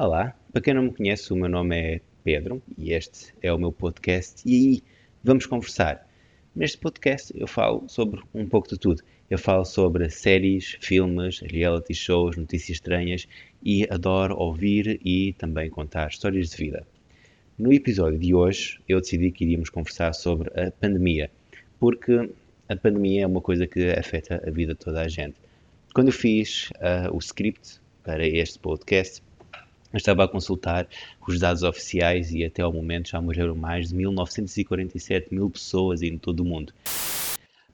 Olá, para quem não me conhece, o meu nome é Pedro e este é o meu podcast e vamos conversar. Neste podcast eu falo sobre um pouco de tudo. Eu falo sobre séries, filmes, reality shows, notícias estranhas e adoro ouvir e também contar histórias de vida. No episódio de hoje eu decidi que iríamos conversar sobre a pandemia, porque a pandemia é uma coisa que afeta a vida de toda a gente. Quando eu fiz uh, o script para este podcast, estava a consultar os dados oficiais e até ao momento já morreram mais de 1947 mil pessoas em todo o mundo.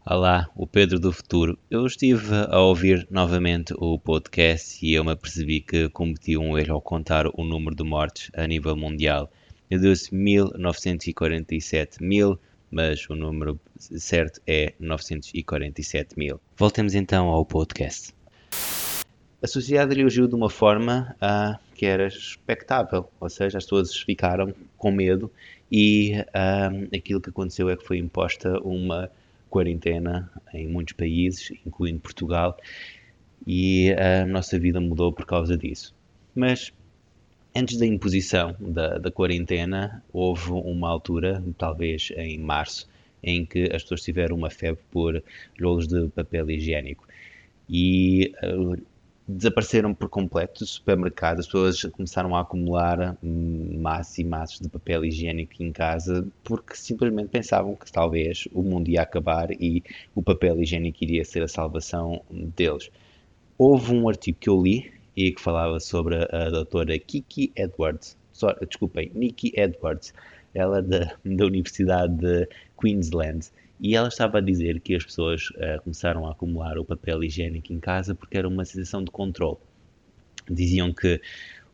Olá, o Pedro do Futuro. Eu estive a ouvir novamente o podcast e eu me apercebi que cometi um erro ao contar o número de mortes a nível mundial. Eu disse 1947 mil, mas o número certo é 947 mil. Voltemos então ao podcast. A sociedade reagiu de uma forma uh, que era expectável, ou seja, as pessoas ficaram com medo e uh, aquilo que aconteceu é que foi imposta uma quarentena em muitos países, incluindo Portugal, e a nossa vida mudou por causa disso. Mas antes da imposição da, da quarentena, houve uma altura, talvez em março, em que as pessoas tiveram uma febre por rolos de papel higiênico. E uh, desapareceram por completo do supermercado. As pessoas começaram a acumular massas e massas de papel higiênico em casa porque simplesmente pensavam que talvez o mundo ia acabar e o papel higiênico iria ser a salvação deles. Houve um artigo que eu li e que falava sobre a doutora Kiki Edwards, desculpem, Nikki Edwards, ela da, da Universidade de Queensland e ela estava a dizer que as pessoas uh, começaram a acumular o papel higiênico em casa porque era uma sensação de controle. Diziam que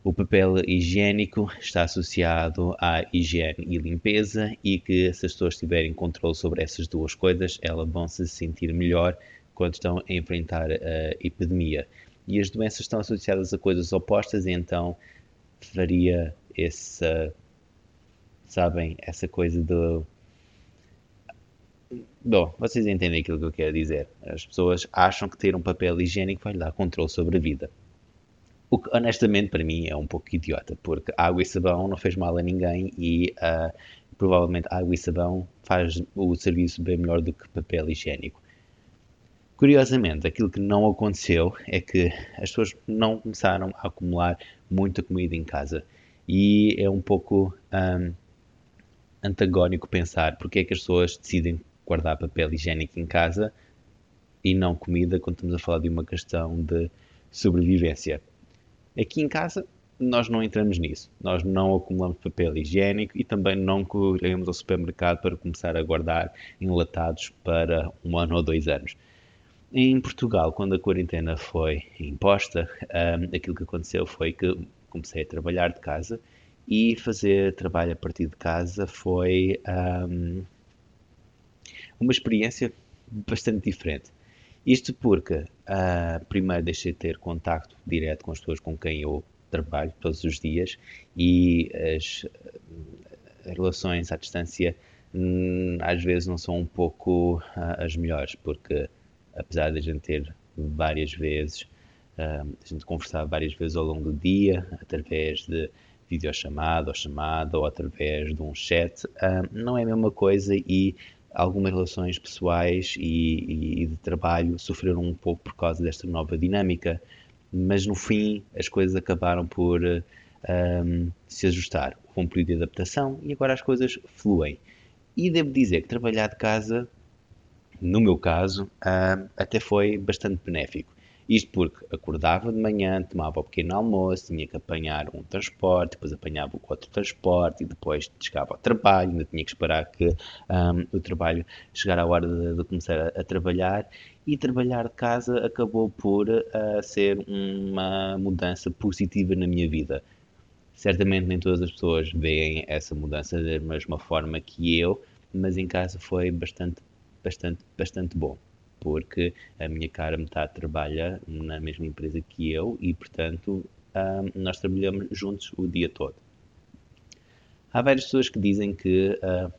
o papel higiênico está associado à higiene e limpeza e que se as pessoas tiverem controle sobre essas duas coisas, elas vão se sentir melhor quando estão a enfrentar a epidemia. E as doenças estão associadas a coisas opostas, e então faria essa, sabem, essa coisa do Bom, vocês entendem aquilo que eu quero dizer. As pessoas acham que ter um papel higiênico vai lhe dar controle sobre a vida. O que, honestamente, para mim é um pouco idiota, porque água e sabão não fez mal a ninguém e uh, provavelmente água e sabão faz o serviço bem melhor do que papel higiênico. Curiosamente, aquilo que não aconteceu é que as pessoas não começaram a acumular muita comida em casa. E é um pouco um, antagónico pensar porque é que as pessoas decidem guardar papel higiênico em casa e não comida quando estamos a falar de uma questão de sobrevivência. Aqui em casa nós não entramos nisso. Nós não acumulamos papel higiênico e também não corremos ao supermercado para começar a guardar enlatados para um ano ou dois anos. Em Portugal, quando a quarentena foi imposta, um, aquilo que aconteceu foi que comecei a trabalhar de casa e fazer trabalho a partir de casa foi um, uma experiência bastante diferente. Isto porque, uh, primeiro, deixei de ter contacto direto com as pessoas com quem eu trabalho todos os dias e as, as relações à distância hum, às vezes não são um pouco uh, as melhores, porque apesar de a gente ter várias vezes, uh, a gente conversar várias vezes ao longo do dia, através de videochamada ou chamada ou através de um chat, não é a mesma coisa e algumas relações pessoais e, e, de trabalho sofreram um pouco por causa desta nova dinâmica, mas no fim as coisas acabaram por um, se ajustar. Houve um período de adaptação e agora as coisas fluem. E devo dizer que trabalhar de casa, no meu caso, um, até foi bastante benéfico. Isto porque acordava de manhã, tomava o pequeno almoço, tinha que apanhar um transporte, depois apanhava o outro transporte e depois chegava ao trabalho, ainda tinha que esperar que um, o trabalho chegar à hora de, de começar a, a, trabalhar e trabalhar de casa acabou por uh, ser uma mudança positiva na minha vida. Certamente nem todas as pessoas veem essa mudança da mesma forma que eu, mas em casa foi bastante, bastante, bastante bom porque a minha cara metade trabalha na mesma empresa que eu e, portanto, um, nós trabalhamos juntos o dia todo. Há várias pessoas que dizem que uh,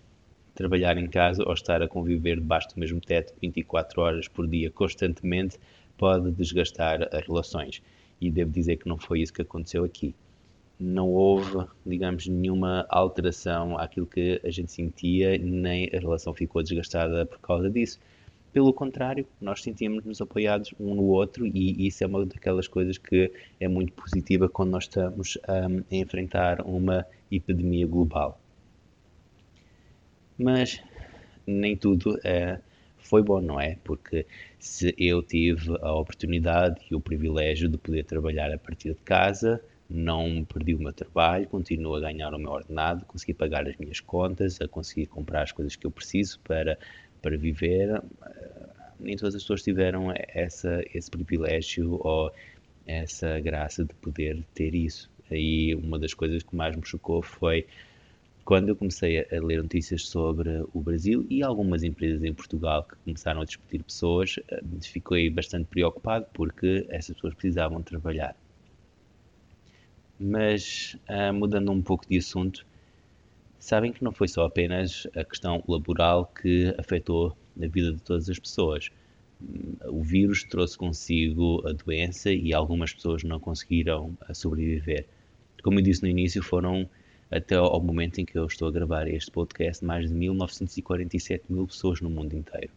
trabalhar em casa ou estar a conviver debaixo do mesmo teto 24 horas por dia constantemente pode desgastar as relações. E devo dizer que não foi isso que aconteceu aqui. não houve, digamos, nenhuma alteração àquilo que a gente sentia, nem a relação ficou desgastada por causa disso. Pelo contrário, nós sentíamos-nos apoiados um no outro e isso é uma daquelas coisas que é muito positiva quando nós estamos um, a enfrentar uma epidemia global. Mas nem tudo é, foi bom, não é? Porque se eu tive a oportunidade e o privilégio de poder trabalhar a partir de casa, não perdi o meu trabalho, continuo a ganhar o meu ordenado, consegui pagar as minhas contas, a conseguir comprar as coisas que eu preciso para, para viver. Nem todas as pessoas tiveram essa, esse privilégio ou essa graça de poder ter isso. Aí uma das coisas que mais me chocou foi quando eu comecei a ler notícias sobre o Brasil e algumas empresas em Portugal que começaram a discutir pessoas, eh, fiquei bastante preocupado porque essas pessoas precisavam trabalhar. Mas, uh, mudando um pouco de assunto, sabem que não foi só apenas a questão laboral que afetou a vida de todas as pessoas. O vírus trouxe consigo a doença e algumas pessoas não conseguiram ah, sobreviver. Como eu disse no início, foram até ao momento em que eu estou a gravar este podcast mais de 1947 mil pessoas no mundo inteiro.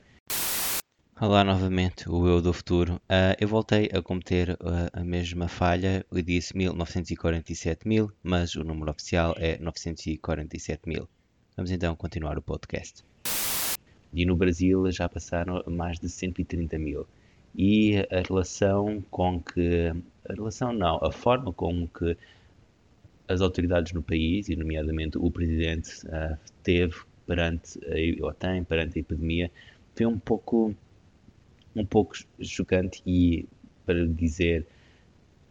Olá novamente, o eu do futuro. Uh, eu voltei a cometer uh, a mesma falha, eu disse 1947 mil, mas o número oficial é 947 mil. Vamos então continuar o podcast. E no Brasil já passaram mais de 130 mil. E a relação com que. A relação não, a forma como que as autoridades no país, e nomeadamente o presidente, uh, teve perante, ou tem perante a epidemia, foi um pouco um pouco chocante e, para dizer,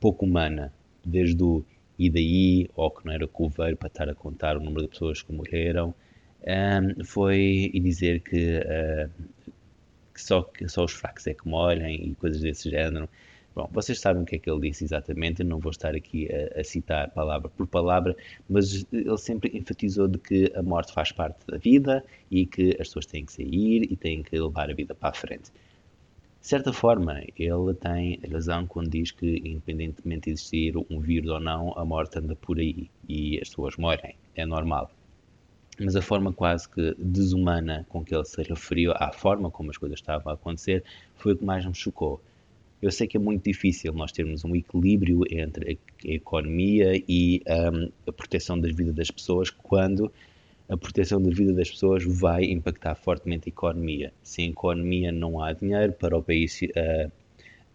pouco humana. Desde o e daí, ou que não era coveiro para estar a contar o número de pessoas que morreram, um, foi e dizer que, uh, que, só, que só os fracos é que morrem e coisas desse género. Bom, vocês sabem o que é que ele disse exatamente, eu não vou estar aqui a, a, citar palavra por palavra, mas ele sempre enfatizou de que a morte faz parte da vida e que as pessoas têm que sair e têm que levar a vida para a frente. De certa forma, ele tem razão quando diz que, independentemente de existir um vírus ou não, a morte anda por aí e as pessoas morrem. É normal. Mas a forma quase que desumana com que ele se referiu à forma como as coisas estavam a acontecer foi o que mais me chocou. Eu sei que é muito difícil nós termos um equilíbrio entre a economia e um, a proteção das vidas das pessoas quando a proteção da vida das pessoas vai impactar fortemente a economia. Sem economia não há dinheiro para o país uh,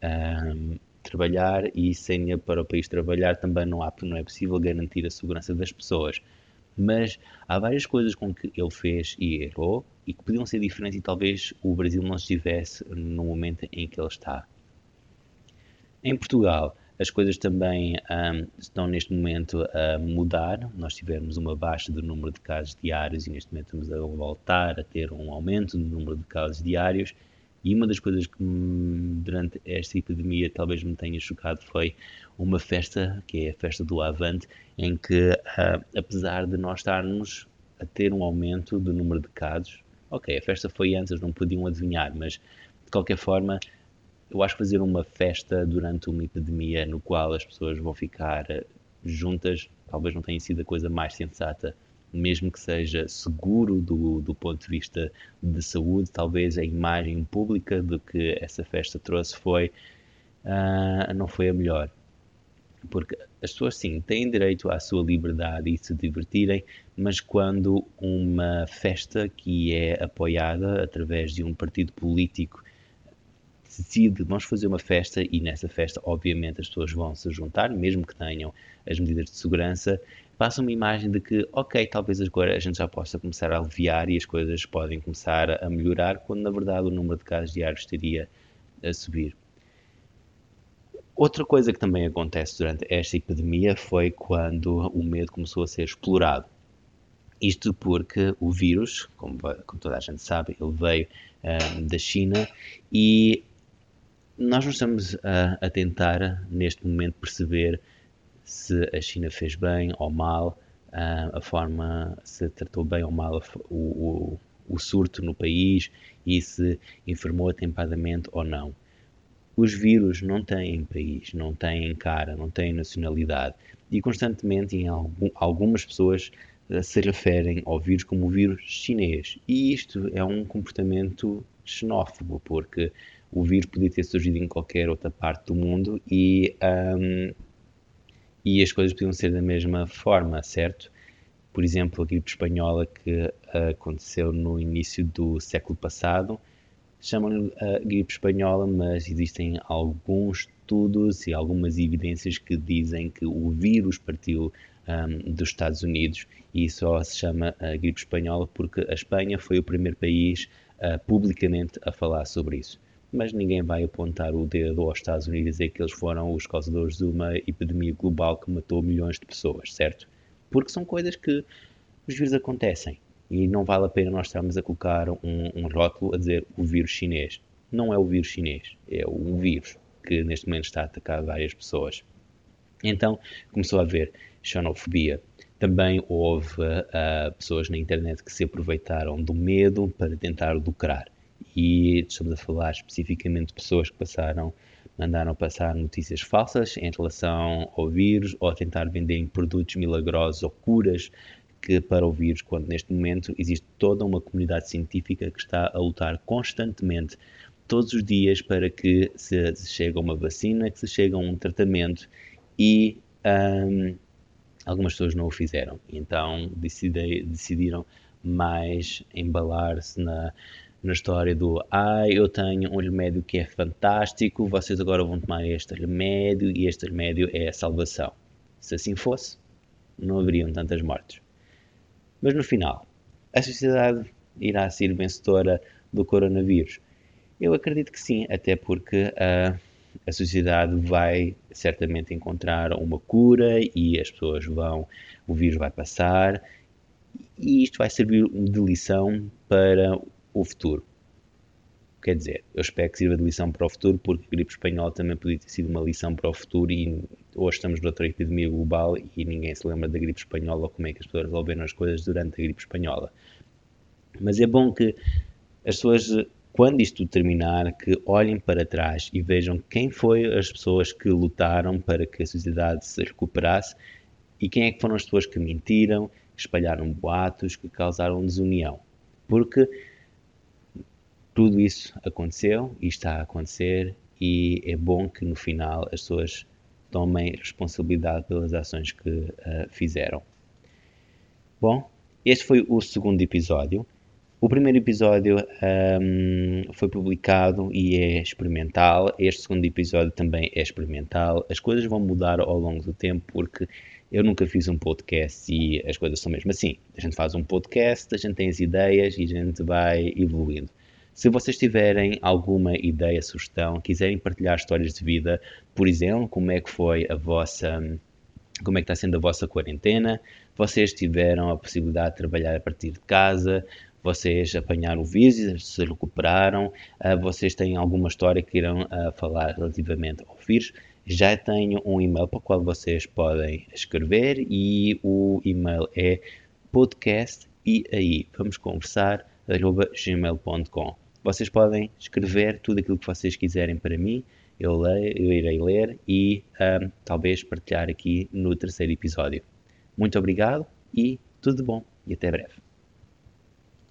uh, trabalhar e sem dinheiro para o país trabalhar também não, há, não é possível garantir a segurança das pessoas. Mas há várias coisas com que ele fez e errou e que podiam ser diferentes e talvez o Brasil não estivesse no momento em que ele está. Em Portugal, as coisas também um, estão neste momento a mudar. Nós tivemos uma baixa do número de casos diários e neste momento estamos a voltar a ter um aumento do número de casos diários. E uma das coisas que durante esta epidemia talvez me tenha chocado foi uma festa, que é a festa do Avante, em que, uh, apesar de nós estarmos a ter um aumento do número de casos, ok, a festa foi antes, não podiam adivinhar, mas de qualquer forma eu acho que fazer uma festa durante uma epidemia no qual as pessoas vão ficar eh, juntas talvez não tenha sido a coisa mais sensata, mesmo que seja seguro do, do ponto de vista de saúde, talvez a imagem pública do que essa festa trouxe foi uh, não foi a melhor. Porque as pessoas sim têm direito à sua liberdade e se divertirem, mas quando uma festa que é apoiada através de um partido político decide, vamos fazer uma festa e nessa festa, obviamente, as pessoas vão se juntar, mesmo que tenham as medidas de segurança, passa uma imagem de que, ok, talvez agora a gente já possa começar a aliviar e as coisas podem começar a melhorar, quando na verdade o número de casos diários estaria a subir. Outra coisa que também acontece durante esta epidemia foi quando o medo começou a ser explorado. Isto porque o vírus, como, como toda a gente sabe, ele veio uh, da China e nós não estamos a, a, tentar, neste momento, perceber se a China fez bem ou mal, a, a forma, se tratou bem ou mal o, o, o surto no país e se informou atempadamente ou não. Os vírus não têm país, não têm cara, não têm nacionalidade. e constantemente em algum, algumas pessoas uh, se referem ao vírus como o vírus chinês. E isto é um comportamento xenófobo, porque o vírus podia ter surgido em qualquer outra parte do mundo e, um, e as coisas podiam ser da mesma forma, certo? Por exemplo, a gripe espanhola que aconteceu no início do século passado, chamam-lhe a gripe espanhola, mas existem alguns estudos e algumas evidências que dizem que o vírus partiu um, dos Estados Unidos e só se chama a gripe espanhola porque a Espanha foi o primeiro país uh, publicamente a falar sobre isso. Mas ninguém vai apontar o dedo aos Estados Unidos e dizer que eles foram os causadores de uma epidemia global que matou milhões de pessoas, certo? Porque são coisas que os vírus acontecem e não vale a pena nós estarmos a colocar um, um rótulo a dizer o vírus chinês. Não é o vírus chinês, é um vírus que neste momento está a atacar várias pessoas. Então começou a haver xenofobia. Também houve uh, pessoas na internet que se aproveitaram do medo para tentar lucrar. E estamos a falar especificamente de pessoas que passaram, mandaram passar notícias falsas em relação ao vírus ou a tentar vender produtos milagrosos ou curas que para o vírus, quando neste momento existe toda uma comunidade científica que está a lutar constantemente, todos os dias, para que se, se chegue a uma vacina, que se chegue a um tratamento e um, algumas pessoas não o fizeram. Então decidi, decidiram mais embalar-se na, na história do ah, eu tenho um remédio que é fantástico, vocês agora vão tomar este remédio e este remédio é a salvação. Se assim fosse, não haveriam tantas mortes. Mas no final, a sociedade irá ser vencedora do coronavírus? Eu acredito que sim, até porque uh, a sociedade vai certamente encontrar uma cura e as pessoas vão, o vírus vai passar e isto vai servir de lição para o futuro. Quer dizer, eu espero que sirva de lição para o futuro, porque a gripe espanhola também podia ter sido uma lição para o futuro e hoje estamos noutra epidemia global e ninguém se lembra da gripe espanhola ou como é que as pessoas resolveram as coisas durante a gripe espanhola. Mas é bom que as pessoas, quando isto terminar, que olhem para trás e vejam quem foi as pessoas que lutaram para que a sociedade se recuperasse e quem é que foram as pessoas que mentiram, que espalharam boatos, que causaram desunião. Porque tudo isso aconteceu e está a acontecer e é bom que no final as pessoas tomem responsabilidade pelas ações que uh, fizeram. Bom, este foi o segundo episódio. O primeiro episódio um, ehm, foi publicado e é experimental. Este segundo episódio também é experimental. As coisas vão mudar ao longo do tempo porque eu nunca fiz um podcast e as coisas são mesmo assim. A gente faz um podcast, a gente tem as ideias e a gente vai evoluindo. Se vocês tiverem alguma ideia, sugestão, quiserem partilhar histórias de vida, por exemplo, como é que foi a vossa como é que está sendo a vossa quarentena, vocês tiveram a possibilidade de trabalhar a partir de casa, vocês apanharam o vírus, se recuperaram, uh, vocês têm alguma história que irão uh, falar relativamente ao vírus, já tenho um e-mail para o qual vocês podem escrever e o e-mail é podcast e aí vamos conversar gmail.com. Vocês podem escrever tudo aquilo que vocês quiserem para mim, eu, leio, eu irei ler e um, talvez partilhar aqui no terceiro episódio. Muito obrigado e tudo bom e até breve.